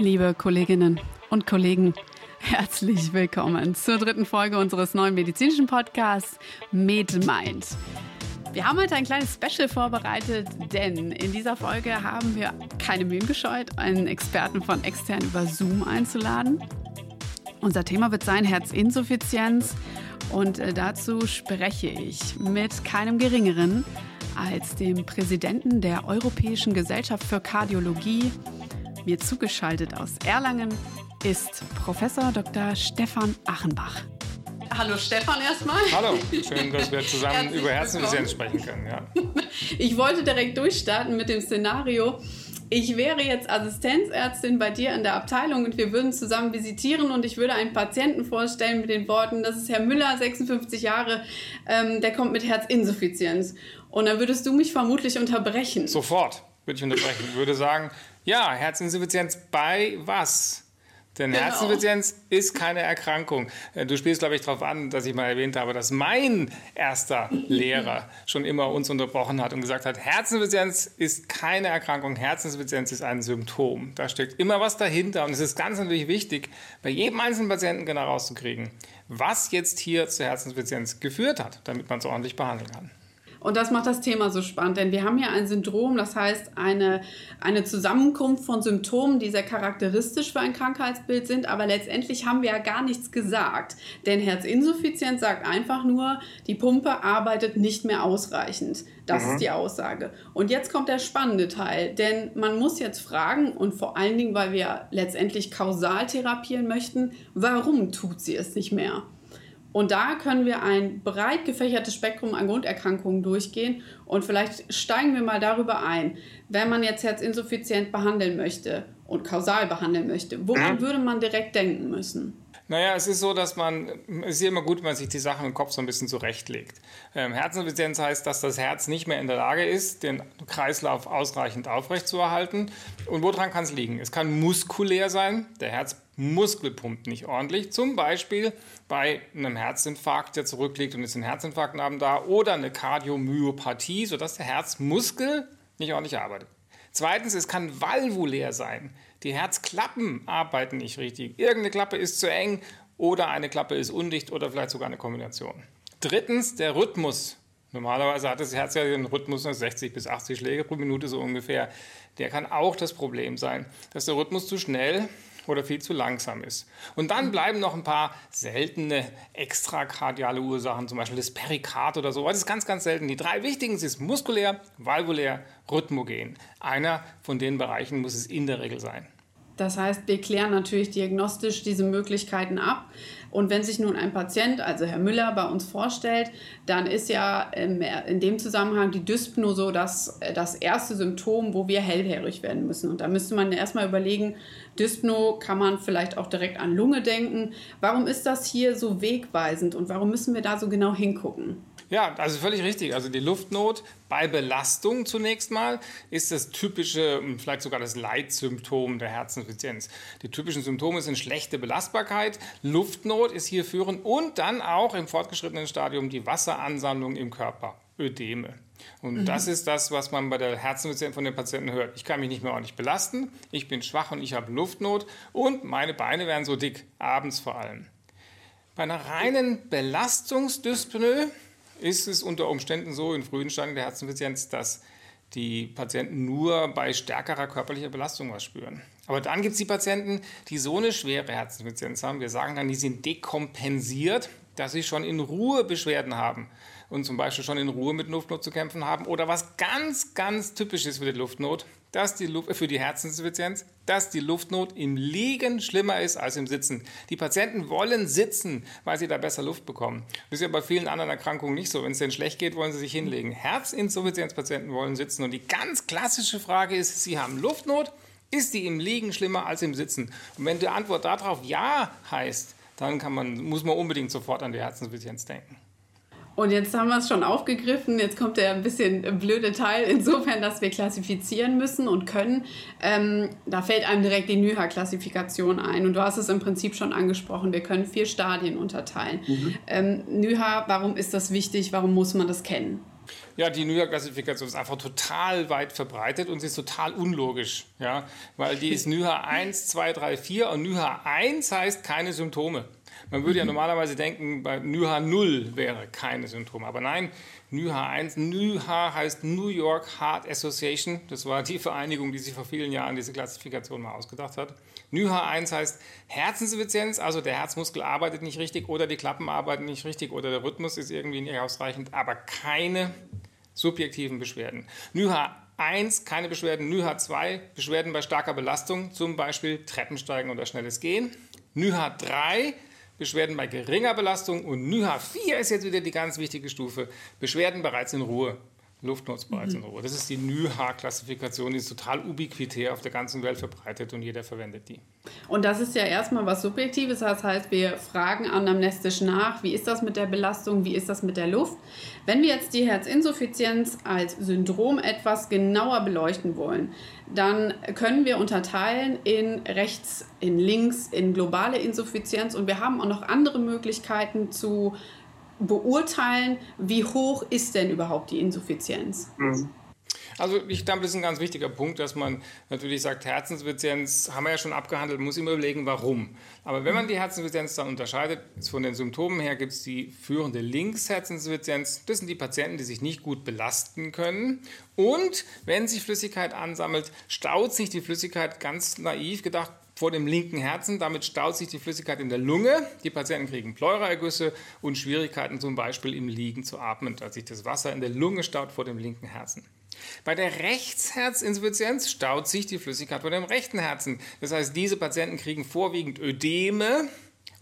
Liebe Kolleginnen und Kollegen, herzlich willkommen zur dritten Folge unseres neuen medizinischen Podcasts MedMind. Wir haben heute ein kleines Special vorbereitet, denn in dieser Folge haben wir keine Mühen gescheut, einen Experten von extern über Zoom einzuladen. Unser Thema wird sein Herzinsuffizienz und äh, dazu spreche ich mit keinem Geringeren als dem Präsidenten der Europäischen Gesellschaft für Kardiologie, mir zugeschaltet aus Erlangen ist Professor Dr. Stefan Achenbach. Hallo Stefan erstmal. Hallo, schön, dass wir zusammen über Herzinsuffizienz sprechen können. Ja. Ich wollte direkt durchstarten mit dem Szenario. Ich wäre jetzt Assistenzärztin bei dir in der Abteilung und wir würden zusammen visitieren und ich würde einen Patienten vorstellen mit den Worten, das ist Herr Müller, 56 Jahre, ähm, der kommt mit Herzinsuffizienz. Und dann würdest du mich vermutlich unterbrechen. Sofort würde ich unterbrechen. Ich würde sagen, ja, Herzinsuffizienz bei was? Denn genau. Herzinsuffizienz ist keine Erkrankung. Äh, du spielst, glaube ich, darauf an, dass ich mal erwähnt habe, dass mein erster Lehrer schon immer uns unterbrochen hat und gesagt hat, Herzinsuffizienz ist keine Erkrankung, Herzinsuffizienz ist ein Symptom. Da steckt immer was dahinter und es ist ganz natürlich wichtig, bei jedem einzelnen Patienten genau rauszukriegen, was jetzt hier zur Herzinsuffizienz geführt hat, damit man es ordentlich behandeln kann. Und das macht das Thema so spannend, denn wir haben hier ein Syndrom, das heißt eine, eine Zusammenkunft von Symptomen, die sehr charakteristisch für ein Krankheitsbild sind, aber letztendlich haben wir ja gar nichts gesagt. Denn Herzinsuffizienz sagt einfach nur, die Pumpe arbeitet nicht mehr ausreichend. Das mhm. ist die Aussage. Und jetzt kommt der spannende Teil, denn man muss jetzt fragen, und vor allen Dingen, weil wir letztendlich kausal therapieren möchten, warum tut sie es nicht mehr? Und da können wir ein breit gefächertes Spektrum an Grunderkrankungen durchgehen und vielleicht steigen wir mal darüber ein. Wenn man jetzt herzinsuffizient behandeln möchte und kausal behandeln möchte, woran mhm. würde man direkt denken müssen? Naja, es ist so, dass man, es ist immer gut, wenn man sich die Sachen im Kopf so ein bisschen zurechtlegt. Ähm, Herzinsuffizienz heißt, dass das Herz nicht mehr in der Lage ist, den Kreislauf ausreichend aufrechtzuerhalten. Und woran kann es liegen? Es kann muskulär sein, der Herzmuskel pumpt nicht ordentlich. Zum Beispiel bei einem Herzinfarkt, der zurückliegt und ist ein Herzinfarktnarben da, oder eine Kardiomyopathie, sodass der Herzmuskel nicht ordentlich arbeitet. Zweitens, es kann valvulär sein. Die Herzklappen arbeiten nicht richtig. Irgendeine Klappe ist zu eng oder eine Klappe ist undicht oder vielleicht sogar eine Kombination. Drittens, der Rhythmus. Normalerweise hat das Herz ja den Rhythmus 60 bis 80 Schläge pro Minute so ungefähr. Der kann auch das Problem sein, dass der Rhythmus zu schnell oder viel zu langsam ist. Und dann bleiben noch ein paar seltene extrakardiale Ursachen, zum Beispiel das Perikard oder so. Das ist ganz, ganz selten. Die drei wichtigen sind muskulär, valvulär, rhythmogen. Einer von den Bereichen muss es in der Regel sein. Das heißt, wir klären natürlich diagnostisch diese Möglichkeiten ab. Und wenn sich nun ein Patient, also Herr Müller, bei uns vorstellt, dann ist ja in dem Zusammenhang die Dyspno so das, das erste Symptom, wo wir hellhörig werden müssen. Und da müsste man erstmal überlegen, Dyspno kann man vielleicht auch direkt an Lunge denken. Warum ist das hier so wegweisend und warum müssen wir da so genau hingucken? Ja, also völlig richtig. Also die Luftnot bei Belastung zunächst mal ist das typische, vielleicht sogar das Leitsymptom der Herzinsuffizienz. Die typischen Symptome sind schlechte Belastbarkeit, Luftnot ist hier führend und dann auch im fortgeschrittenen Stadium die Wasseransammlung im Körper, Ödeme. Und mhm. das ist das, was man bei der Herzinsuffizienz von den Patienten hört. Ich kann mich nicht mehr ordentlich belasten, ich bin schwach und ich habe Luftnot und meine Beine werden so dick, abends vor allem. Bei einer reinen Belastungsdyspnoe ist es unter Umständen so in frühen Stadien der Herzinsuffizienz, dass die Patienten nur bei stärkerer körperlicher Belastung was spüren. Aber dann gibt es die Patienten, die so eine schwere Herzinsuffizienz haben, wir sagen dann, die sind dekompensiert, dass sie schon in Ruhe Beschwerden haben und zum Beispiel schon in Ruhe mit Luftnot zu kämpfen haben. Oder was ganz, ganz typisch ist für die Luftnot, dass die Luft, für die Herzinsuffizienz, dass die Luftnot im Liegen schlimmer ist als im Sitzen. Die Patienten wollen sitzen, weil sie da besser Luft bekommen. Das ist ja bei vielen anderen Erkrankungen nicht so. Wenn es denen schlecht geht, wollen sie sich hinlegen. Herzinsuffizienzpatienten wollen sitzen. Und die ganz klassische Frage ist, sie haben Luftnot, ist die im Liegen schlimmer als im Sitzen? Und wenn die Antwort darauf ja heißt, dann man, muss man unbedingt sofort an die Herzinsuffizienz denken. Und jetzt haben wir es schon aufgegriffen. Jetzt kommt der ein bisschen blöde Teil, insofern, dass wir klassifizieren müssen und können. Ähm, da fällt einem direkt die NYHA-Klassifikation ein. Und du hast es im Prinzip schon angesprochen. Wir können vier Stadien unterteilen. Mhm. Ähm, NYHA, warum ist das wichtig? Warum muss man das kennen? Ja, die New York-Klassifikation ist einfach total weit verbreitet und sie ist total unlogisch. Ja? Weil die ist NYHA 1, 2, 3, 4 und NYHA 1 heißt keine Symptome. Man würde ja mhm. normalerweise denken, bei NYHA 0 wäre keine Symptome. Aber nein, NYHA 1, NYHA heißt New York Heart Association. Das war die Vereinigung, die sich vor vielen Jahren diese Klassifikation mal ausgedacht hat. NYHA 1 heißt Herzensinsuffizienz, also der Herzmuskel arbeitet nicht richtig oder die Klappen arbeiten nicht richtig oder der Rhythmus ist irgendwie nicht ausreichend, aber keine subjektiven Beschwerden. NYHA 1 keine Beschwerden, NYHA 2 Beschwerden bei starker Belastung, zum Beispiel Treppensteigen oder schnelles Gehen. NYHA 3 Beschwerden bei geringer Belastung und NYHA 4 ist jetzt wieder die ganz wichtige Stufe, Beschwerden bereits in Ruhe. Luftnutz bereits mhm. Das ist die NYHA-Klassifikation, die ist total ubiquitär auf der ganzen Welt verbreitet und jeder verwendet die. Und das ist ja erstmal was Subjektives, das heißt, wir fragen anamnestisch nach, wie ist das mit der Belastung, wie ist das mit der Luft. Wenn wir jetzt die Herzinsuffizienz als Syndrom etwas genauer beleuchten wollen, dann können wir unterteilen in rechts, in links, in globale Insuffizienz und wir haben auch noch andere Möglichkeiten zu beurteilen, wie hoch ist denn überhaupt die Insuffizienz? Mhm. Also ich glaube, das ist ein ganz wichtiger Punkt, dass man natürlich sagt, Herzensinsuffizienz haben wir ja schon abgehandelt, muss immer überlegen, warum. Aber wenn man die Herzensinsuffizienz dann unterscheidet, von den Symptomen her gibt es die führende Linksherzensinsuffizienz. Das sind die Patienten, die sich nicht gut belasten können. Und wenn sich Flüssigkeit ansammelt, staut sich die Flüssigkeit ganz naiv gedacht vor dem linken Herzen. Damit staut sich die Flüssigkeit in der Lunge. Die Patienten kriegen Pleuraergüsse und Schwierigkeiten zum Beispiel im Liegen zu atmen, als sich das Wasser in der Lunge staut vor dem linken Herzen. Bei der Rechtsherzinsuffizienz staut sich die Flüssigkeit vor dem rechten Herzen. Das heißt, diese Patienten kriegen vorwiegend Ödeme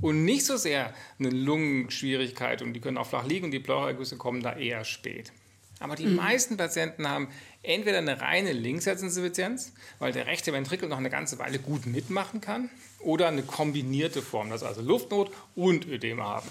und nicht so sehr eine Lungenschwierigkeit und die können auch flach liegen und die Pleuraergüsse kommen da eher spät. Aber die mhm. meisten Patienten haben entweder eine reine Linksherzinsuffizienz, weil der rechte Ventrikel noch eine ganze Weile gut mitmachen kann, oder eine kombinierte Form, dass also Luftnot und Ödeme haben.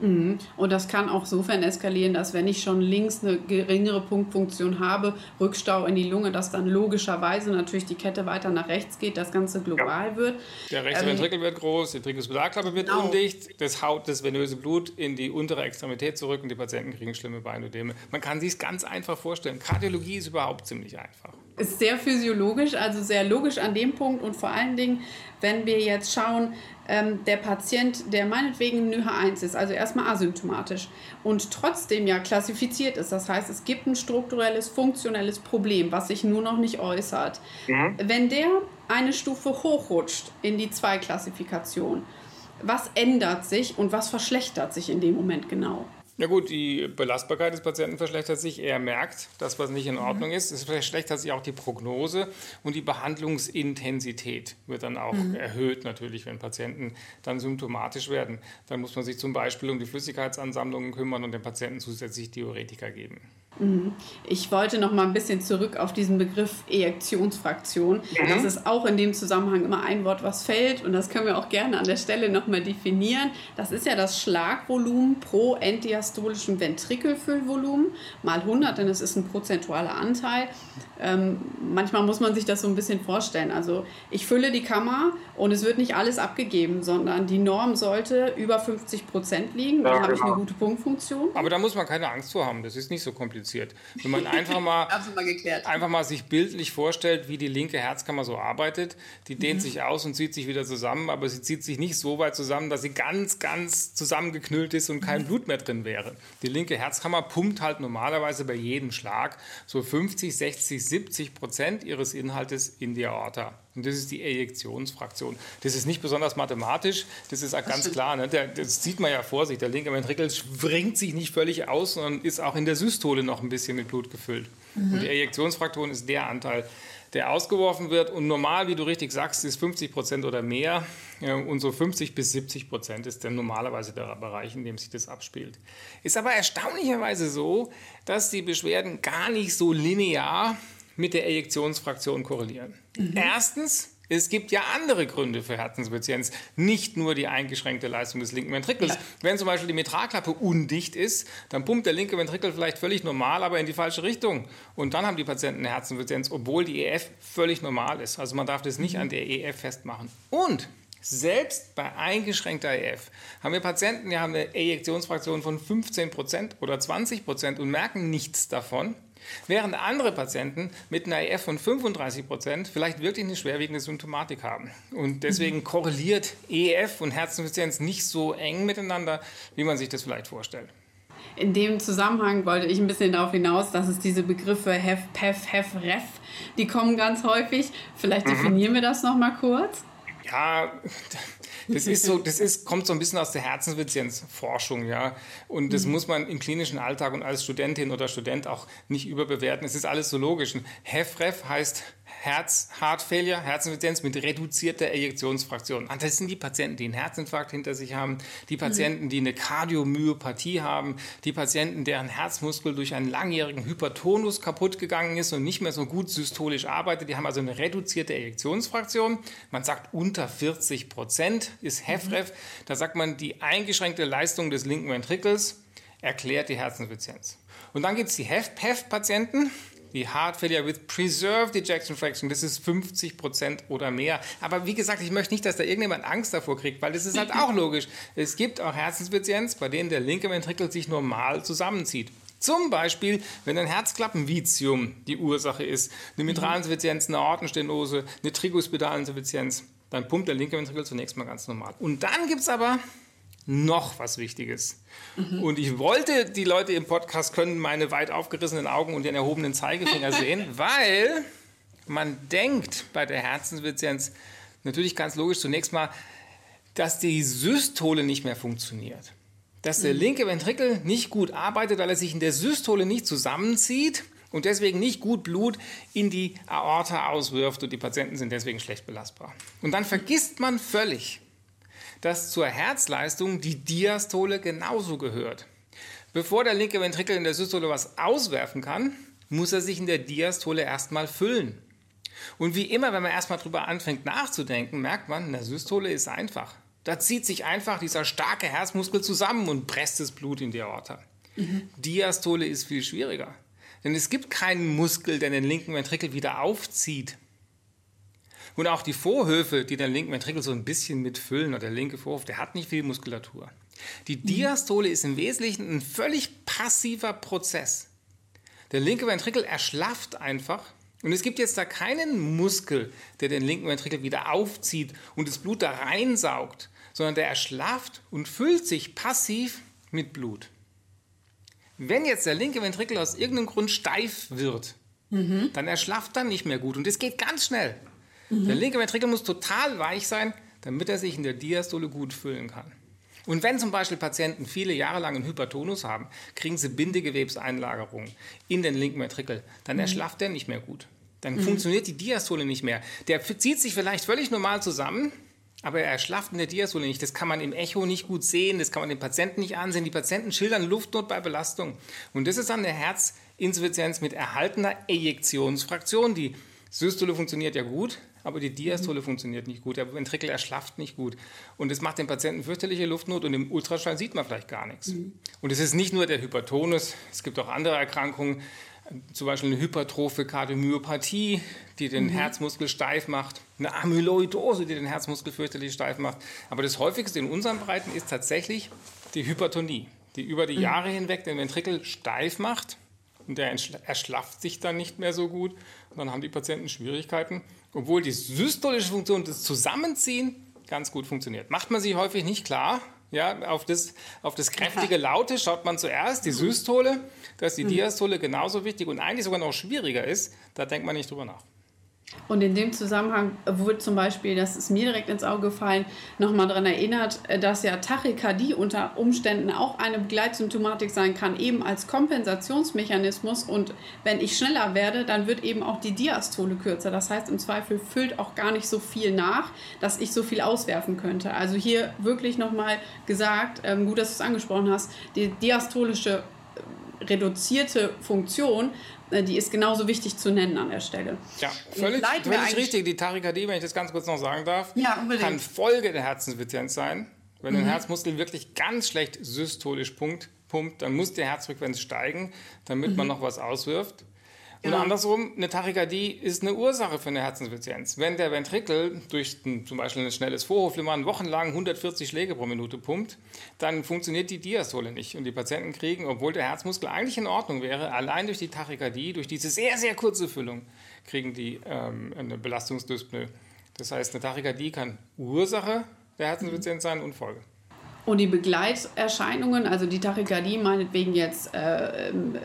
Mhm. Und das kann auch sofern eskalieren, dass wenn ich schon links eine geringere Punktfunktion habe, Rückstau in die Lunge, dass dann logischerweise natürlich die Kette weiter nach rechts geht, das Ganze global ja. wird. Der rechte ähm, Ventrikel wird groß, die Trikospedalklappe wird genau. undicht, das haut das venöse Blut in die untere Extremität zurück und die Patienten kriegen schlimme Beinödeme. Man kann sich es ganz einfach vorstellen. Kardiologie ist überhaupt ziemlich einfach. Ist sehr physiologisch, also sehr logisch an dem Punkt und vor allen Dingen, wenn wir jetzt schauen, ähm, der Patient, der meinetwegen NYHA 1 ist, also erstmal asymptomatisch und trotzdem ja klassifiziert ist, das heißt, es gibt ein strukturelles, funktionelles Problem, was sich nur noch nicht äußert. Mhm. Wenn der eine Stufe hochrutscht in die Zwei-Klassifikation, was ändert sich und was verschlechtert sich in dem Moment genau? Ja gut, die Belastbarkeit des Patienten verschlechtert sich. Er merkt, dass was nicht in mhm. Ordnung ist. Es verschlechtert sich auch die Prognose und die Behandlungsintensität wird dann auch mhm. erhöht natürlich, wenn Patienten dann symptomatisch werden. Dann muss man sich zum Beispiel um die Flüssigkeitsansammlungen kümmern und dem Patienten zusätzlich Diuretika geben. Mhm. Ich wollte noch mal ein bisschen zurück auf diesen Begriff Ejektionsfraktion. Mhm. Das ist auch in dem Zusammenhang immer ein Wort, was fällt und das können wir auch gerne an der Stelle noch mal definieren. Das ist ja das Schlagvolumen pro enddiastolischen Ventrikelfüllvolumen mal 100, denn es ist ein prozentualer Anteil. Ähm, manchmal muss man sich das so ein bisschen vorstellen. Also ich fülle die Kammer und es wird nicht alles abgegeben, sondern die Norm sollte über 50 Prozent liegen. Dann ja, habe ich eine genau. gute Punktfunktion. Aber da muss man keine Angst vor haben. Das ist nicht so kompliziert. Wenn man einfach mal, mal einfach mal sich bildlich vorstellt, wie die linke Herzkammer so arbeitet, die dehnt mhm. sich aus und zieht sich wieder zusammen, aber sie zieht sich nicht so weit zusammen, dass sie ganz, ganz zusammengeknüllt ist und kein mhm. Blut mehr drin wäre. Die linke Herzkammer pumpt halt normalerweise bei jedem Schlag so 50, 60, 70 Prozent ihres Inhaltes in die Aorta. Und das ist die Ejektionsfraktion. Das ist nicht besonders mathematisch, das ist ganz klar. Ne? Der, das sieht man ja vor sich. Der linke Ventrikel springt sich nicht völlig aus, sondern ist auch in der Systole noch ein bisschen mit Blut gefüllt. Mhm. Und die Ejektionsfraktion ist der Anteil, der ausgeworfen wird. Und normal, wie du richtig sagst, ist 50 Prozent oder mehr. Und so 50 bis 70 Prozent ist dann normalerweise der Bereich, in dem sich das abspielt. Ist aber erstaunlicherweise so, dass die Beschwerden gar nicht so linear mit der Ejektionsfraktion korrelieren. Mhm. Erstens, es gibt ja andere Gründe für Herzinsuffizienz, nicht nur die eingeschränkte Leistung des linken Ventrikels. Ja. Wenn zum Beispiel die Mitralklappe undicht ist, dann pumpt der linke Ventrikel vielleicht völlig normal, aber in die falsche Richtung. Und dann haben die Patienten eine Herzinsuffizienz, obwohl die EF völlig normal ist. Also man darf das nicht mhm. an der EF festmachen. Und Selbst bei eingeschränkter EF haben wir Patienten, die haben eine Ejektionsfraktion von 15% oder 20% und merken nichts davon. Während andere Patienten mit einer EF von 35% vielleicht wirklich eine schwerwiegende Symptomatik haben. Und deswegen korreliert EF und Herzinsuffizienz nicht so eng miteinander, wie man sich das vielleicht vorstellt. In dem Zusammenhang wollte ich ein bisschen darauf hinaus, dass es diese Begriffe HEF, PEF, HEF, REF, die kommen ganz häufig. Vielleicht mhm. definieren mhm. wir das nochmal kurz. Ja, das ist so, das ist, kommt so ein bisschen aus der Herzenssuffizienzforschung, ja. Und das mhm. muss man im klinischen Alltag und als Studentin oder Student auch nicht überbewerten. Es ist alles so logisch. Ein HEFREF heißt Herz, Heart Failure, Herzinsuffizienz mit reduzierter Ejektionsfraktion. Das sind die Patienten, die einen Herzinfarkt hinter sich haben, die mhm. Patienten, die eine Kardiomyopathie haben, die Patienten, deren Herzmuskel durch einen langjährigen Hypertonus kaputt gegangen ist und nicht mehr so gut systolisch arbeitet. Die haben also eine reduzierte Ejektionsfraktion. Man sagt unter 40 Prozent ist HEFREF. Da sagt man, die eingeschränkte Leistung des linken Ventrikels erklärt die Herzinsuffizienz. Und dann gibt es die HEF-PEF-Patienten die Heart Failure with Preserved Ejection Fraction, das ist 50 Prozent oder mehr. Aber wie gesagt, ich möchte nicht, dass da irgendjemand Angst davor kriegt, weil das ist halt auch logisch. Es gibt auch Herzinsuffizienz, bei denen der linke Ventrikel sich normal zusammenzieht. Zum Beispiel, wenn ein Herzklappenvitium die Ursache ist, eine Mitralinsuffizienz, eine Aortenstenose, eine Trigospedalinnsuffizienz, dann pumpt der linke Ventrikel zunächst mal ganz normal. Und dann gibt es aber noch was Wichtiges. Mhm. Und ich wollte, die Leute im Podcast können meine weit aufgerissenen Augen und den erhobenen Zeigefinger sehen, weil man denkt bei der Herzensinsuffizienz natürlich ganz logisch zunächst mal, dass die Systole nicht mehr funktioniert. Dass der mhm. linke Ventrikel nicht gut arbeitet, weil er sich in der Systole nicht zusammenzieht und deswegen nicht gut Blut in die Aorta auswirft und die Patienten sind deswegen schlecht belastbar. Und dann vergisst man völlig, dass zur Herzleistung die Diastole genauso gehört. Bevor der linke Ventrikel in der Systole was auswerfen kann, muss er sich in der Diastole erstmal füllen. Und wie immer, wenn man erstmal drüber anfängt nachzudenken, merkt man, in der Systole ist einfach. Da zieht sich einfach dieser starke Herzmuskel zusammen und presst das Blut in die Aorta. Mhm. Diastole ist viel schwieriger. Denn es gibt keinen Muskel, der den linken Ventrikel wieder aufzieht. Und auch die Vorhöfe, die den linken Ventrikel so ein bisschen mitfüllen, oder der linke Vorhof, der hat nicht viel Muskulatur. Die mhm. Diastole ist im Wesentlichen ein völlig passiver Prozess. Der linke Ventrikel erschlafft einfach und es gibt jetzt da keinen Muskel, der den linken Ventrikel wieder aufzieht und das Blut da reinsaugt, sondern der erschlafft und füllt sich passiv mit Blut. Wenn jetzt der linke Ventrikel aus irgendeinem Grund steif wird, mhm. dann erschlafft er nicht mehr gut und es geht ganz schnell. Mhm. Der linke Ventrikel muss total weich sein, damit er sich in der Diastole gut füllen kann. Und wenn zum Beispiel Patienten viele Jahre lang einen Hypertonus haben, kriegen sie Bindegewebseinlagerungen in den linken Ventrikel, dann mhm. erschlafft er nicht mehr gut. Dann mhm. funktioniert die Diastole nicht mehr. Der zieht sich vielleicht völlig normal zusammen, aber er erschlafft in der Diastole nicht. Das kann man im Echo nicht gut sehen, das kann man den Patienten nicht ansehen. Die Patienten schildern Luftnot bei Belastung. Und das ist dann eine Herzinsuffizienz mit erhaltener Ejektionsfraktion. Die Systole funktioniert ja gut, aber die Diastole mhm. funktioniert nicht gut. Der Ventrikel erschlafft nicht gut. Und das macht dem Patienten fürchterliche Luftnot und im Ultraschall sieht man vielleicht gar nichts. Mhm. Und es ist nicht nur der Hypertonus, es gibt auch andere Erkrankungen, zum Beispiel eine hypertrophe Kardiomyopathie, die den mhm. Herzmuskel steif macht, eine Amyloidose, die den Herzmuskel fürchterlich steif macht. Aber das häufigste in unseren Breiten ist tatsächlich die Hypertonie, die über die mhm. Jahre hinweg den Ventrikel steif macht und der erschlafft sich dann nicht mehr so gut. Und dann haben die Patienten Schwierigkeiten, obwohl die systolische Funktion, das Zusammenziehen, ganz gut funktioniert. Macht man sich häufig nicht klar. Ja, auf das, auf das kräftige Laute schaut man zuerst, die Systole, dass die mhm. Diastole genauso wichtig und eigentlich sogar noch schwieriger ist, da denkt man nicht drüber nach. Und in dem Zusammenhang wurde zum Beispiel, das ist mir direkt ins Auge gefallen, nochmal daran erinnert, dass ja Tachykardie unter Umständen auch eine Begleitsymptomatik sein kann, eben als Kompensationsmechanismus. Und wenn ich schneller werde, dann wird eben auch die Diastole kürzer. Das heißt, im Zweifel füllt auch gar nicht so viel nach, dass ich so viel auswerfen könnte. Also hier wirklich nochmal gesagt, ähm, gut, dass du es angesprochen hast, die diastolische äh, reduzierte Funktion die ist genauso wichtig zu nennen an der Stelle. Ja, völlig, völlig richtig. Die Tachykardie, wenn ich das ganz kurz noch sagen darf, ja, kann Folge der Herzinsuffizienz sein. Wenn mhm. ein Herzmuskel wirklich ganz schlecht systolisch pumpt, pumpt, dann muss die Herzfrequenz steigen, damit mhm. man noch was auswirft. Und ja. andersrum, eine Tachykardie ist eine Ursache für eine Herzinsuffizienz. Wenn der Ventrikel durch ein, zum Beispiel ein schnelles Vorhofflimmern wochenlang 140 Schläge pro Minute pumpt, dann funktioniert die Diastole nicht. Und die Patienten kriegen, obwohl der Herzmuskel eigentlich in Ordnung wäre, allein durch die Tachykardie, durch diese sehr, sehr kurze Füllung, kriegen die ähm, eine Belastungsdyspnoe. Das heißt, eine Tachykardie kann Ursache der Herzinsuffizienz sein und Folge. Und die Begleiterscheinungen, also die Tachykardie meinetwegen jetzt äh, ähm,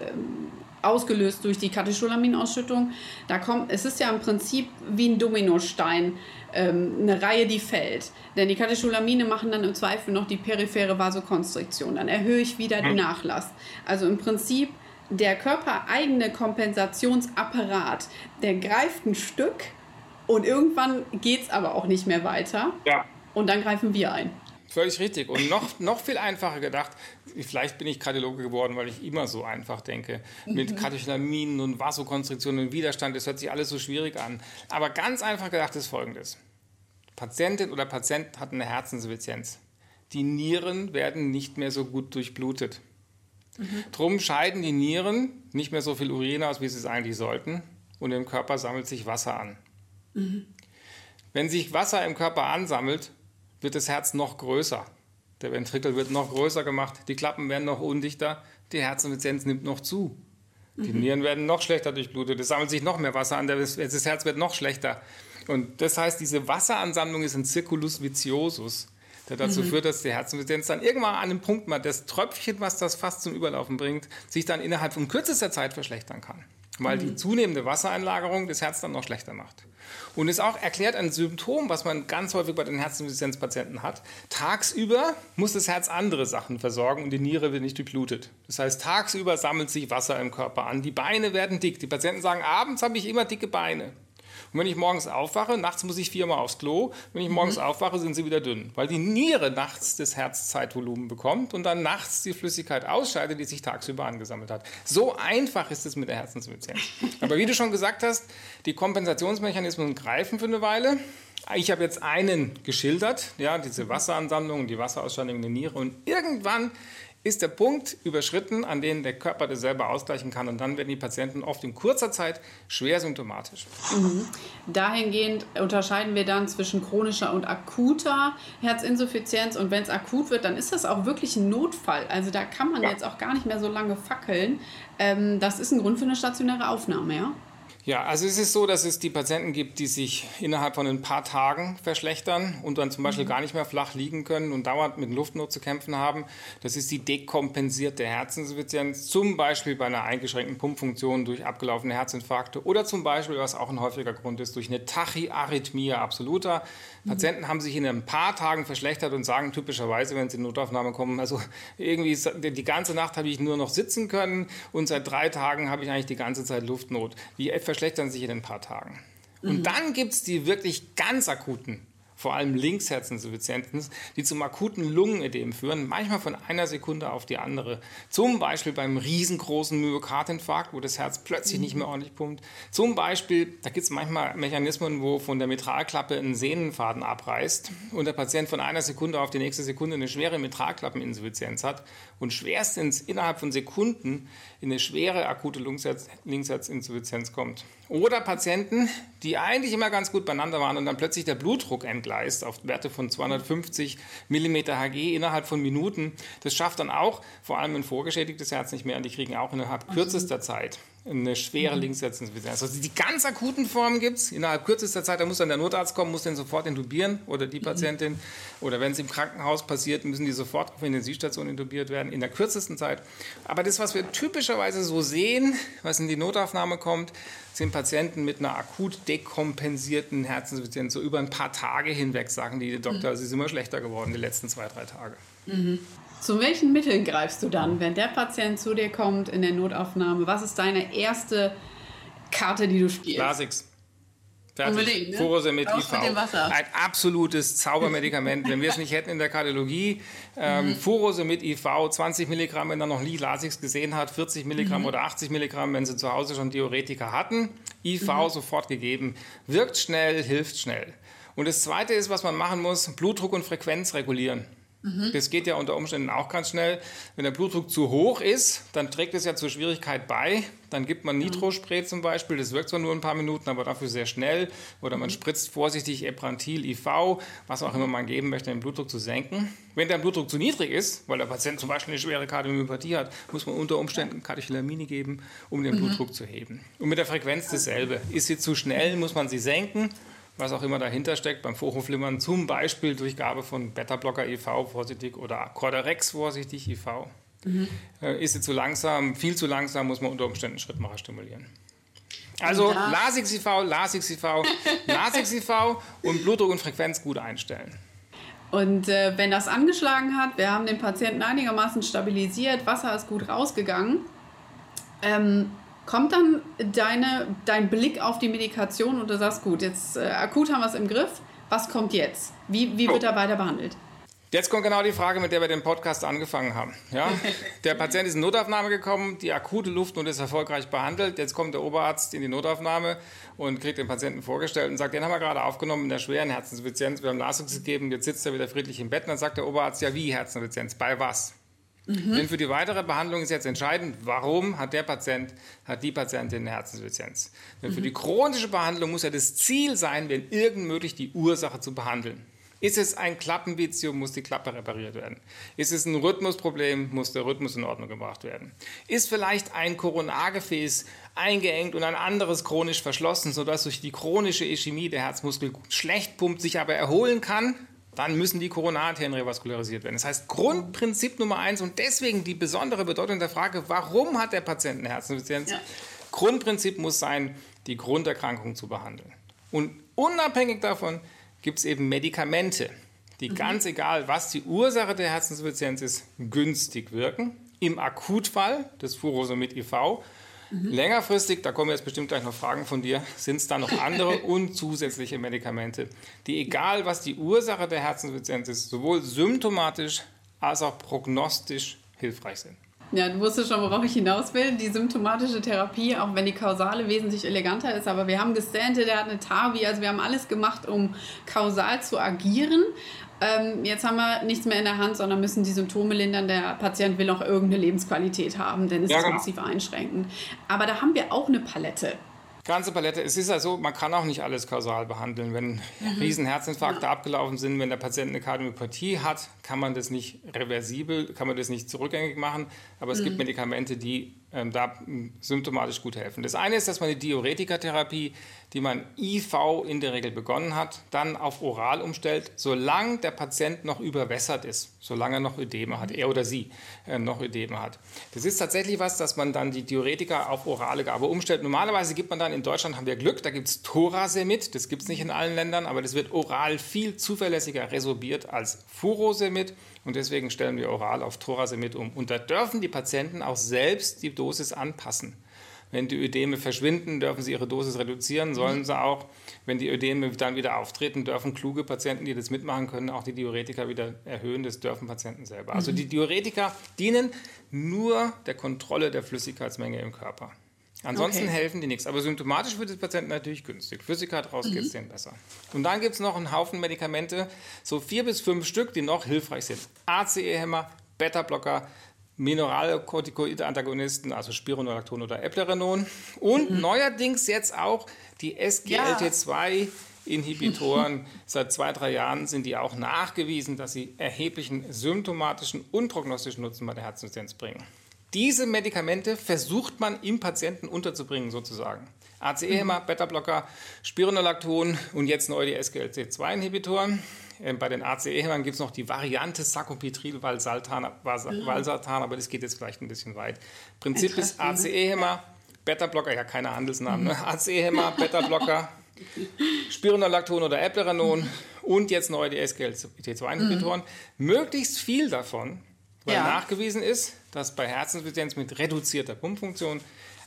ausgelöst durch die Katecholaminausschüttung. Da kommt, es ist ja im Prinzip wie ein Dominostein, ähm, eine Reihe, die fällt. Denn die Katecholamine machen dann im Zweifel noch die periphere Vasokonstriktion. Dann erhöhe ich wieder den Nachlass. Also im Prinzip der körpereigene Kompensationsapparat, der greift ein Stück und irgendwann geht es aber auch nicht mehr weiter. Ja. Und dann greifen wir ein. Völlig richtig. Und noch, noch viel einfacher gedacht, vielleicht bin ich Kardiologe geworden, weil ich immer so einfach denke, mit mhm. Katecholaminen und Vasokonstriktionen und Widerstand, das hört sich alles so schwierig an. Aber ganz einfach gedacht ist folgendes. Patientin oder Patient hat eine Herzinsuffizienz. Die Nieren werden nicht mehr so gut durchblutet. Mhm. Drum scheiden die Nieren nicht mehr so viel Urin aus, wie sie es eigentlich sollten. Und im Körper sammelt sich Wasser an. Mhm. Wenn sich Wasser im Körper ansammelt, wird das Herz noch größer. Der Ventrikel wird noch größer gemacht, die Klappen werden noch undichter, die Herzinsuffizienz nimmt noch zu. Die mhm. Nieren werden noch schlechter durchblutet, es sammelt sich noch mehr Wasser an, das Herz wird noch schlechter. Und das heißt, diese Wasseransammlung ist ein Circulus viciosus, der dazu mhm. führt, dass die Herzinsuffizienz dann irgendwann an einem Punkt mal das Tröpfchen, was das fast zum Überlaufen bringt, sich dann innerhalb von kürzester Zeit verschlechtern kann weil die mhm. zunehmende Wassereinlagerung das Herz dann noch schlechter macht. Und es auch erklärt ein Symptom, was man ganz häufig bei den Herzinsuffizienzpatienten hat. Tagsüber muss das Herz andere Sachen versorgen und die Niere wird nicht durchblutet. Das heißt, tagsüber sammelt sich Wasser im Körper an. Die Beine werden dick. Die Patienten sagen, abends habe ich immer dicke Beine. Und wenn ich morgens aufwache, nachts muss ich viermal aufs Klo, wenn ich morgens mhm. aufwache, sind sie wieder dünn, weil die Niere nachts das Herzzeitvolumen bekommt und dann nachts die Flüssigkeit ausscheidet, die sich tagsüber angesammelt hat. So einfach ist es mit der Herzensinsuffizienz. Aber wie du schon gesagt hast, die Kompensationsmechanismen greifen für eine Weile. Ich habe jetzt einen geschildert, ja, diese Wasseransammlung, die Wasserausscheidung in der Niere und irgendwann ist der Punkt überschritten, an dem der Körper das selber ausgleichen kann. Und dann werden die Patienten oft in kurzer Zeit schwer symptomatisch. Mhm. Dahingehend unterscheiden wir dann zwischen chronischer und akuter Herzinsuffizienz. Und wenn es akut wird, dann ist das auch wirklich ein Notfall. Also da kann man ja. jetzt auch gar nicht mehr so lange fackeln. Ähm, das ist ein Grund für eine stationäre Aufnahme, ja? Ja, also es ist so, dass es die Patienten gibt, die sich innerhalb von ein paar Tagen verschlechtern und dann zum Beispiel mhm. gar nicht mehr flach liegen können und dauernd mit Luftnot zu kämpfen haben. Das ist die dekompensierte Herzinsuffizienz, zum Beispiel bei einer eingeschränkten Pumpfunktion durch abgelaufene Herzinfarkte oder zum Beispiel, was auch ein häufiger Grund ist, durch eine Tachyarrhythmie absoluta. Patienten haben sich in ein paar Tagen verschlechtert und sagen typischerweise, wenn sie in Notaufnahme kommen, also irgendwie die ganze Nacht habe ich nur noch sitzen können und seit drei Tagen habe ich eigentlich die ganze Zeit Luftnot. Die verschlechtern sich in ein paar Tagen. Und mhm. dann gibt es die wirklich ganz akuten vor allem Linksherzinsuffizienzen, die zum akuten Lungenödem führen, manchmal von einer Sekunde auf die andere. Zum Beispiel beim riesengroßen Myokardinfarkt, wo das Herz plötzlich nicht mehr ordentlich pumpt. Zum Beispiel, da gibt es manchmal Mechanismen, wo von der Mitralklappe ein Sehnenfaden abreißt und der Patient von einer Sekunde auf die nächste Sekunde eine schwere Mitralklappeninsuffizienz hat und schwerstens innerhalb von Sekunden in eine schwere akute Linksherzinsuffizienz kommt. Oder Patienten, die eigentlich immer ganz gut beieinander waren und dann plötzlich der Blutdruck entgleist auf Werte von 250 mm Hg innerhalb von Minuten. Das schafft dann auch vor allem ein vorgeschädigtes Herz nicht mehr und die kriegen auch innerhalb kürzester Zeit eine schwere. Linksherzinsuffizienz. Also die ganz akuten Formen gibt es. Innerhalb kürzester Zeit, da muss dann der Notarzt kommen, muss den sofort intubieren oder die mhm. Patientin. Oder wenn es im Krankenhaus passiert, müssen die sofort auf Intensivstation intubiert werden, in der kürzesten Zeit. Aber das, was wir typischerweise so sehen, was in die Notaufnahme kommt, sind Patienten mit einer akut dekompensierten Herzinsuffizienz. So über ein paar Tage hinweg sagen die Doktor, mhm. sie sind immer schlechter geworden die letzten zwei, drei Tage. Mhm. Zu welchen Mitteln greifst du dann, wenn der Patient zu dir kommt in der Notaufnahme? Was ist deine erste Karte, die du spielst? Lasix. Fertig. Unbedingt, ne? Furosemid IV. Ein absolutes Zaubermedikament. wenn wir es nicht hätten in der Kardiologie, ähm, mhm. Furosemid IV, 20 Milligramm, wenn er noch nie Lasix gesehen hat, 40 Milligramm mhm. oder 80 Milligramm, wenn sie zu Hause schon Diuretika hatten. IV mhm. sofort gegeben. Wirkt schnell, hilft schnell. Und das Zweite ist, was man machen muss, Blutdruck und Frequenz regulieren. Mhm. Das geht ja unter Umständen auch ganz schnell. Wenn der Blutdruck zu hoch ist, dann trägt es ja zur Schwierigkeit bei. Dann gibt man Nitrospray zum Beispiel. Das wirkt zwar nur ein paar Minuten, aber dafür sehr schnell. Oder man spritzt vorsichtig Eprantil, IV, was auch immer man geben möchte, den Blutdruck zu senken. Wenn der Blutdruck zu niedrig ist, weil der Patient zum Beispiel eine schwere Kardiomyopathie hat, muss man unter Umständen Katecholamine geben, um den mhm. Blutdruck zu heben. Und mit der Frequenz dasselbe. Ist sie zu schnell, muss man sie senken was auch immer dahinter steckt, beim Vorhofflimmern, zum Beispiel durch Gabe von Beta-Blocker IV vorsichtig oder Cordarex vorsichtig IV. Mhm. Äh, ist sie zu langsam, viel zu langsam, muss man unter Umständen Schrittmacher stimulieren. Also Lasix-IV, Lasix-IV, Lasix-IV und Blutdruck und Frequenz gut einstellen. Und äh, wenn das angeschlagen hat, wir haben den Patienten einigermaßen stabilisiert, Wasser ist gut rausgegangen, ähm, Kommt dann deine, dein Blick auf die Medikation und du sagst, gut, jetzt äh, akut haben wir es im Griff, was kommt jetzt? Wie, wie wird oh. er weiter behandelt? Jetzt kommt genau die Frage, mit der wir den Podcast angefangen haben. Ja? Der Patient ist in Notaufnahme gekommen, die akute Luftnot ist erfolgreich behandelt. Jetzt kommt der Oberarzt in die Notaufnahme und kriegt den Patienten vorgestellt und sagt, den haben wir gerade aufgenommen in der schweren Herzinsuffizienz, wir haben Lasix gegeben, jetzt sitzt er wieder friedlich im Bett. Und dann sagt der Oberarzt, ja wie Herzinsuffizienz, bei was? Mhm. Denn für die weitere Behandlung ist jetzt entscheidend, warum hat der Patient, hat die Patientin eine Herzinsuffizienz. Denn mhm. für die chronische Behandlung muss ja das Ziel sein, wenn irgend möglich die Ursache zu behandeln. Ist es ein Klappenvizium, muss die Klappe repariert werden. Ist es ein Rhythmusproblem, muss der Rhythmus in Ordnung gebracht werden. Ist vielleicht ein Koronargefäß eingeengt und ein anderes chronisch verschlossen, sodass durch die chronische Ischämie der Herzmuskel schlecht pumpt, sich aber erholen kann, dann müssen die Koronararterien revaskularisiert werden. Das heißt, Grundprinzip Nummer eins und deswegen die besondere Bedeutung der Frage, warum hat der Patient eine Herzinsuffizienz? Ja. Grundprinzip muss sein, die Grunderkrankung zu behandeln. Und unabhängig davon gibt es eben Medikamente, die mhm. ganz egal, was die Ursache der Herzinsuffizienz ist, günstig wirken. Im Akutfall des Furosemid IV Mhm. Längerfristig, da kommen jetzt bestimmt gleich noch Fragen von dir, sind es dann noch andere und zusätzliche Medikamente, die egal was die Ursache der Herzinsuffizienz ist, sowohl symptomatisch als auch prognostisch hilfreich sind. Ja, du wusstest schon, worauf ich hinaus will. Die symptomatische Therapie, auch wenn die kausale wesentlich eleganter ist, aber wir haben gestantet, der hat eine TAVI, also wir haben alles gemacht, um kausal zu agieren ähm, jetzt haben wir nichts mehr in der Hand, sondern müssen die Symptome lindern. Der Patient will auch irgendeine Lebensqualität haben, denn es ja, ist genau. massiv einschränkend. Aber da haben wir auch eine Palette. Ganze Palette. Es ist ja so, man kann auch nicht alles kausal behandeln. Wenn mhm. Riesenherzinfarkte ja. abgelaufen sind, wenn der Patient eine Kardiomyopathie hat, kann man das nicht reversibel, kann man das nicht zurückgängig machen. Aber es mhm. gibt Medikamente, die da symptomatisch gut helfen. Das eine ist, dass man die Diuretikatherapie, die man IV in der Regel begonnen hat, dann auf oral umstellt, solange der Patient noch überwässert ist, solange er noch Ödeme hat, er oder sie äh, noch Ödeme hat. Das ist tatsächlich was, dass man dann die Diuretika auf orale Gabe umstellt. Normalerweise gibt man dann in Deutschland, haben wir Glück, da gibt es Thorasemid, das gibt es nicht in allen Ländern, aber das wird oral viel zuverlässiger resorbiert als Furosemid. Und deswegen stellen wir oral auf Thorasemid um. Und da dürfen die Patienten auch selbst die Dosis anpassen. Wenn die Ödeme verschwinden, dürfen sie ihre Dosis reduzieren, sollen sie auch. Wenn die Ödeme dann wieder auftreten, dürfen kluge Patienten, die das mitmachen können, auch die Diuretika wieder erhöhen. Das dürfen Patienten selber. Also mhm. die Diuretika dienen nur der Kontrolle der Flüssigkeitsmenge im Körper. Ansonsten okay. helfen die nichts. Aber symptomatisch für den Patienten natürlich günstig. Flüssigkeit raus mhm. geht es denen besser. Und dann gibt es noch einen Haufen Medikamente, so vier bis fünf Stück, die noch hilfreich sind. ACE-Hämmer, Beta-Blocker, Mineralkortikoide-Antagonisten, also Spironolacton oder Eplerenon. Und mhm. neuerdings jetzt auch die SGLT2 Inhibitoren. Seit zwei, drei Jahren sind die auch nachgewiesen, dass sie erheblichen symptomatischen und prognostischen Nutzen bei der Herzinsuffizienz bringen. Diese Medikamente versucht man im Patienten unterzubringen, sozusagen. ACE-Hämmer, mhm. Beta-Blocker, Spironolacton und jetzt neu die SGLT2-Inhibitoren. Ähm, bei den ACE-Hämmern gibt es noch die Variante Sacubitril-Valsartan, aber das geht jetzt vielleicht ein bisschen weit. Prinzip ist ACE-Hämmer, Beta-Blocker, ja keine Handelsnamen, ne? ACE-Hämmer, Beta-Blocker, Spironolacton oder Eplerenon und jetzt neu die SGLT2-Inhibitoren. Mhm. Möglichst viel davon weil ja. nachgewiesen ist, dass bei Herzinsuffizienz mit reduzierter Pumpfunktion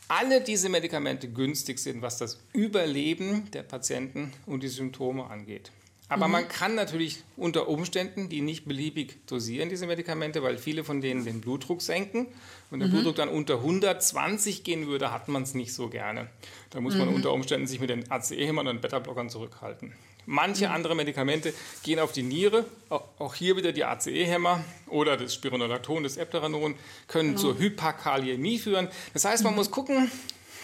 alle diese Medikamente günstig sind, was das Überleben der Patienten und die Symptome angeht. Aber mhm. man kann natürlich unter Umständen die nicht beliebig dosieren, diese Medikamente, weil viele von denen den Blutdruck senken. Wenn der mhm. Blutdruck dann unter 120 gehen würde, hat man es nicht so gerne. Da muss man mhm. unter Umständen sich mit den ACE-Hämmern und Beta-Blockern zurückhalten. Manche andere Medikamente gehen auf die Niere. Auch hier wieder die ACE-Hämmer oder das Spironolacton, das Epteranon können genau. zur Hyperkaliämie führen. Das heißt, man muss gucken,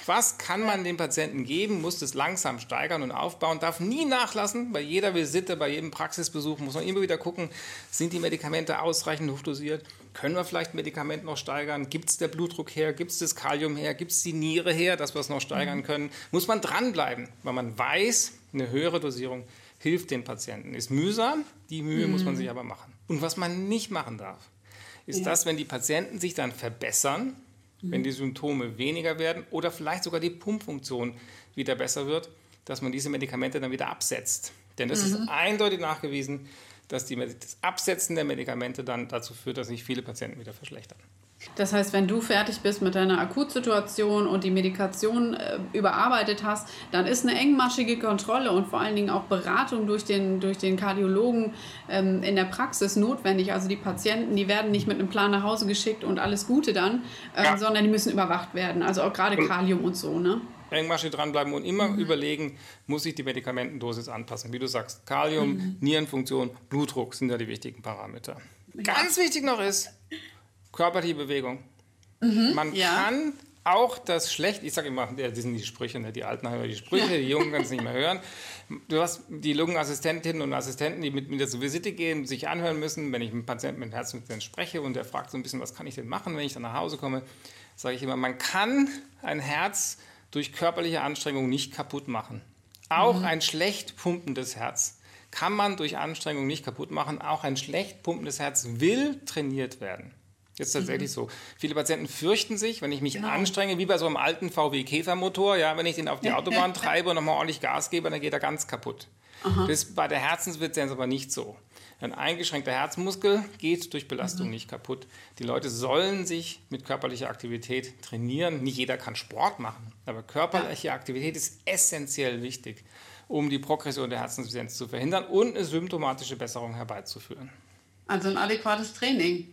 was kann man dem Patienten geben, muss das langsam steigern und aufbauen, darf nie nachlassen. Bei jeder Visite, bei jedem Praxisbesuch muss man immer wieder gucken, sind die Medikamente ausreichend hochdosiert? Können wir vielleicht Medikament noch steigern? Gibt es der Blutdruck her? Gibt es das Kalium her? Gibt es die Niere her, dass wir es noch steigern mhm. können? Muss man dranbleiben, weil man weiß, eine höhere Dosierung hilft den Patienten. Ist mühsam, die Mühe mhm. muss man mhm. sich aber machen. Und was man nicht machen darf, ist ja. das, wenn die Patienten sich dann verbessern, wenn die Symptome weniger werden oder vielleicht sogar die Pumpfunktion wieder besser wird, dass man diese Medikamente dann wieder absetzt. Denn das mhm. ist eindeutig nachgewiesen, dass die, das Absetzen der Medikamente dann dazu führt, dass sich viele Patienten wieder verschlechtern. Das heißt, wenn du fertig bist mit deiner Akutsituation und die Medikation äh, überarbeitet hast, dann ist eine engmaschige Kontrolle und vor allen Dingen auch Beratung durch den, durch den Kardiologen ähm, in der Praxis notwendig. Also die Patienten, die werden nicht mit einem Plan nach Hause geschickt und alles Gute dann, äh, ja. sondern die müssen überwacht werden. Also auch gerade Kalium und so. Ne? engmaschig dranbleiben und immer mhm. überlegen, muss ich die Medikamentendosis anpassen. Wie du sagst, Kalium, mhm. Nierenfunktion, Blutdruck sind da die wichtigen Parameter. Ja. Ganz wichtig noch ist, körperliche Bewegung. Mhm, Man ja. kann auch das schlecht, ich sage immer, das sind die Sprüche, ne? die Alten haben die Sprüche, die Jungen können es nicht mehr hören. Du hast die Lungenassistentinnen und Assistenten, die mit mir zur Visite gehen, sich anhören müssen, wenn ich mit einem Patienten mit Herzinfarkt spreche und der fragt so ein bisschen, was kann ich denn machen, wenn ich dann nach Hause komme, sage ich immer, man kann ein Herz durch körperliche Anstrengung nicht kaputt machen. Auch mhm. ein schlecht pumpendes Herz kann man durch Anstrengung nicht kaputt machen. Auch ein schlecht pumpendes Herz will trainiert werden. Das ist tatsächlich mhm. so. Viele Patienten fürchten sich, wenn ich mich genau. anstrenge, wie bei so einem alten VW Käfermotor, ja, wenn ich den auf die Autobahn treibe und nochmal ordentlich Gas gebe, dann geht er ganz kaputt. Aha. Das ist bei der Herzensvizenz aber nicht so. Ein eingeschränkter Herzmuskel geht durch Belastung mhm. nicht kaputt. Die Leute sollen sich mit körperlicher Aktivität trainieren. Nicht jeder kann Sport machen, aber körperliche ja. Aktivität ist essentiell wichtig, um die Progression der Herzinsuffizienz zu verhindern und eine symptomatische Besserung herbeizuführen. Also ein adäquates Training.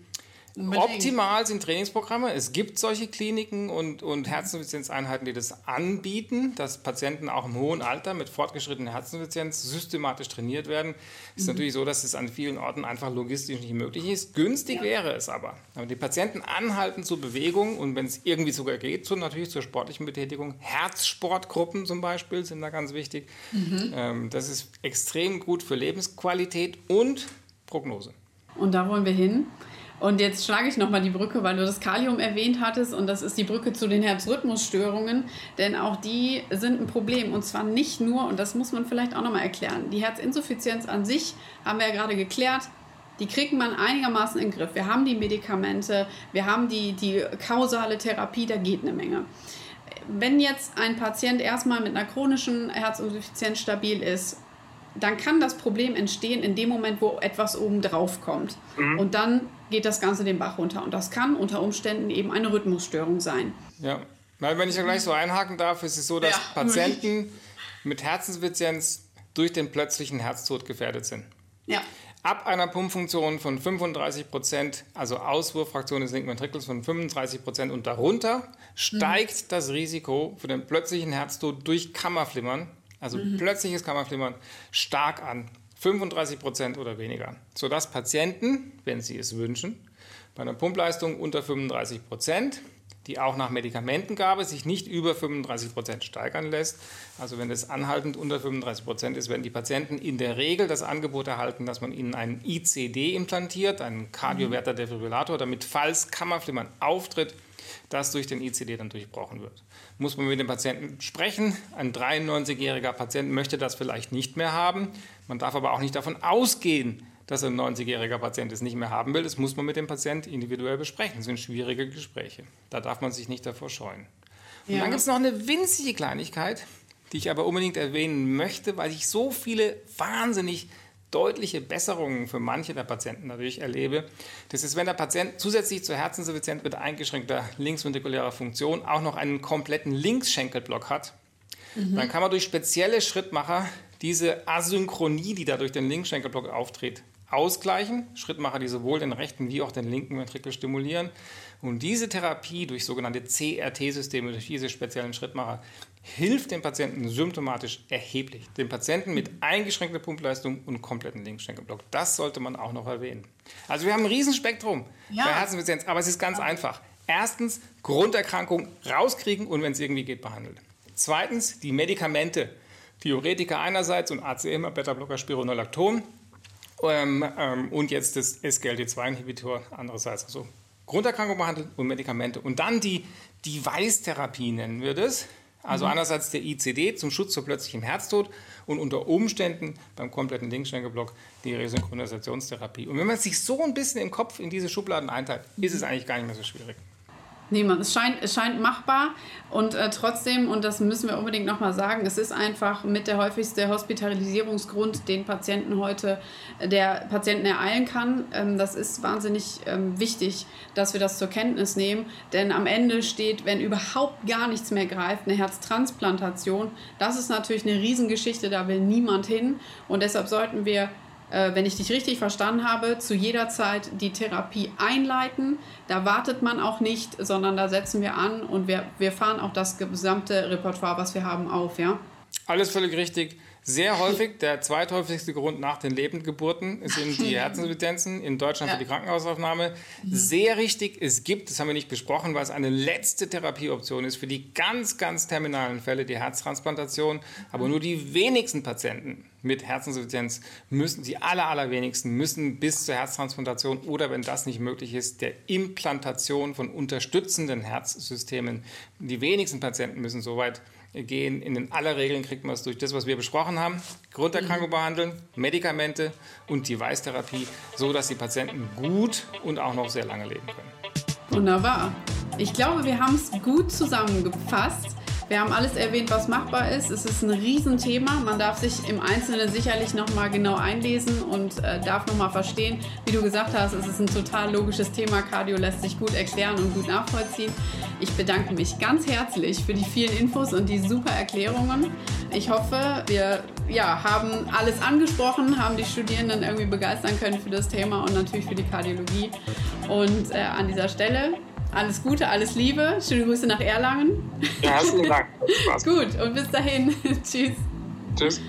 Unbedingt. Optimal sind Trainingsprogramme. Es gibt solche Kliniken und, und Herzinsuffizienzeinheiten, die das anbieten, dass Patienten auch im hohen Alter mit fortgeschrittener Herzinsuffizienz systematisch trainiert werden. Ist mhm. natürlich so, dass es an vielen Orten einfach logistisch nicht möglich ist. Günstig ja. wäre es aber. Aber die Patienten anhalten zur Bewegung und wenn es irgendwie sogar geht, so natürlich zur sportlichen Betätigung. Herzsportgruppen zum Beispiel sind da ganz wichtig. Mhm. Ähm, das ist extrem gut für Lebensqualität und Prognose. Und da wollen wir hin. Und jetzt schlage ich nochmal die Brücke, weil du das Kalium erwähnt hattest und das ist die Brücke zu den Herzrhythmusstörungen, denn auch die sind ein Problem und zwar nicht nur, und das muss man vielleicht auch nochmal erklären, die Herzinsuffizienz an sich haben wir ja gerade geklärt, die kriegt man einigermaßen in den Griff. Wir haben die Medikamente, wir haben die, die kausale Therapie, da geht eine Menge. Wenn jetzt ein Patient erstmal mit einer chronischen Herzinsuffizienz stabil ist, dann kann das Problem entstehen in dem Moment, wo etwas oben drauf kommt. Mhm. Und dann geht das Ganze den Bach runter. Und das kann unter Umständen eben eine Rhythmusstörung sein. Ja, weil wenn ich da gleich so einhaken darf, ist es so, dass ja. Patienten mit Herzinsuffizienz durch den plötzlichen Herztod gefährdet sind. Ja. Ab einer Pumpfunktion von 35 Prozent, also Auswurffraktion des linken Ventrikels von 35 Prozent und darunter, steigt mhm. das Risiko für den plötzlichen Herztod durch Kammerflimmern, also mhm. plötzliches Kammerflimmern, stark an. 35 Prozent oder weniger, sodass Patienten, wenn sie es wünschen, bei einer Pumpleistung unter 35 Prozent, die auch nach Medikamentengabe sich nicht über 35 Prozent steigern lässt, also wenn es anhaltend unter 35 Prozent ist, werden die Patienten in der Regel das Angebot erhalten, dass man ihnen einen ICD implantiert, einen Kardioverter Defibrillator, damit falls Kammerflimmern auftritt, das durch den ICD dann durchbrochen wird. Muss man mit dem Patienten sprechen. Ein 93-jähriger Patient möchte das vielleicht nicht mehr haben. Man darf aber auch nicht davon ausgehen, dass ein 90-jähriger Patient es nicht mehr haben will. Das muss man mit dem Patienten individuell besprechen. Das sind schwierige Gespräche. Da darf man sich nicht davor scheuen. Und ja. dann gibt es noch eine winzige Kleinigkeit, die ich aber unbedingt erwähnen möchte, weil ich so viele wahnsinnig deutliche Besserungen für manche der Patienten natürlich erlebe. Das ist, wenn der Patient zusätzlich zur Herzinsuffizienz mit eingeschränkter linksventrikulärer Funktion auch noch einen kompletten Linksschenkelblock hat, mhm. dann kann man durch spezielle Schrittmacher diese Asynchronie, die da durch den Linksschenkelblock auftritt, ausgleichen, Schrittmacher, die sowohl den rechten wie auch den linken Ventrikel stimulieren. Und diese Therapie durch sogenannte CRT-Systeme, durch diese speziellen Schrittmacher, hilft dem Patienten symptomatisch erheblich. Dem Patienten mit eingeschränkter Pumpleistung und kompletten Linkschenkelblock. Das sollte man auch noch erwähnen. Also wir haben ein Riesenspektrum ja. bei Herzinsuffizienz, aber es ist ganz einfach. Erstens, Grunderkrankung rauskriegen und wenn es irgendwie geht, behandeln. Zweitens, die Medikamente. Diuretika einerseits und ACM, Beta-Blocker, Spironolacton. Ähm, ähm, und jetzt das SGLT2-Inhibitor andererseits. Also Grunderkrankung behandeln und Medikamente. Und dann die Device-Therapie nennen wir das. Also mhm. einerseits der ICD zum Schutz vor plötzlichem Herztod und unter Umständen beim kompletten Linkschenkelblock die Resynchronisationstherapie. Und wenn man sich so ein bisschen im Kopf in diese Schubladen einteilt, ist es eigentlich gar nicht mehr so schwierig. Niemand. Es scheint, es scheint machbar und äh, trotzdem, und das müssen wir unbedingt nochmal sagen, es ist einfach mit der häufigste Hospitalisierungsgrund, den Patienten heute, der Patienten ereilen kann. Ähm, das ist wahnsinnig ähm, wichtig, dass wir das zur Kenntnis nehmen, denn am Ende steht, wenn überhaupt gar nichts mehr greift, eine Herztransplantation. Das ist natürlich eine Riesengeschichte, da will niemand hin und deshalb sollten wir äh, wenn ich dich richtig verstanden habe, zu jeder Zeit die Therapie einleiten. Da wartet man auch nicht, sondern da setzen wir an und wir, wir fahren auch das gesamte Repertoire, was wir haben, auf. Ja? Alles völlig richtig. Sehr häufig, der zweithäufigste Grund nach den Lebendgeburten sind die Herzinsuffizienzen, in Deutschland ja. für die Krankenhausaufnahme. Sehr richtig, es gibt, das haben wir nicht besprochen, weil es eine letzte Therapieoption ist für die ganz, ganz terminalen Fälle, die Herztransplantation. Aber nur die wenigsten Patienten mit Herzinsuffizienz müssen, die aller, allerwenigsten müssen bis zur Herztransplantation oder wenn das nicht möglich ist, der Implantation von unterstützenden Herzsystemen. Die wenigsten Patienten müssen so weit gehen. In den aller Regeln kriegt man es durch das, was wir besprochen haben. Grunderkrankung behandeln, Medikamente und die Weistherapie, so dass die Patienten gut und auch noch sehr lange leben können. Wunderbar. Ich glaube, wir haben es gut zusammengefasst. Wir haben alles erwähnt, was machbar ist. Es ist ein Riesenthema. Man darf sich im Einzelnen sicherlich nochmal genau einlesen und äh, darf nochmal verstehen. Wie du gesagt hast, es ist ein total logisches Thema. Cardio lässt sich gut erklären und gut nachvollziehen. Ich bedanke mich ganz herzlich für die vielen Infos und die super Erklärungen. Ich hoffe, wir ja, haben alles angesprochen, haben die Studierenden irgendwie begeistern können für das Thema und natürlich für die Kardiologie. Und äh, an dieser Stelle alles Gute, alles Liebe. Schöne Grüße nach Erlangen. Ja, herzlichen Dank. Gut, und bis dahin. Tschüss. Tschüss.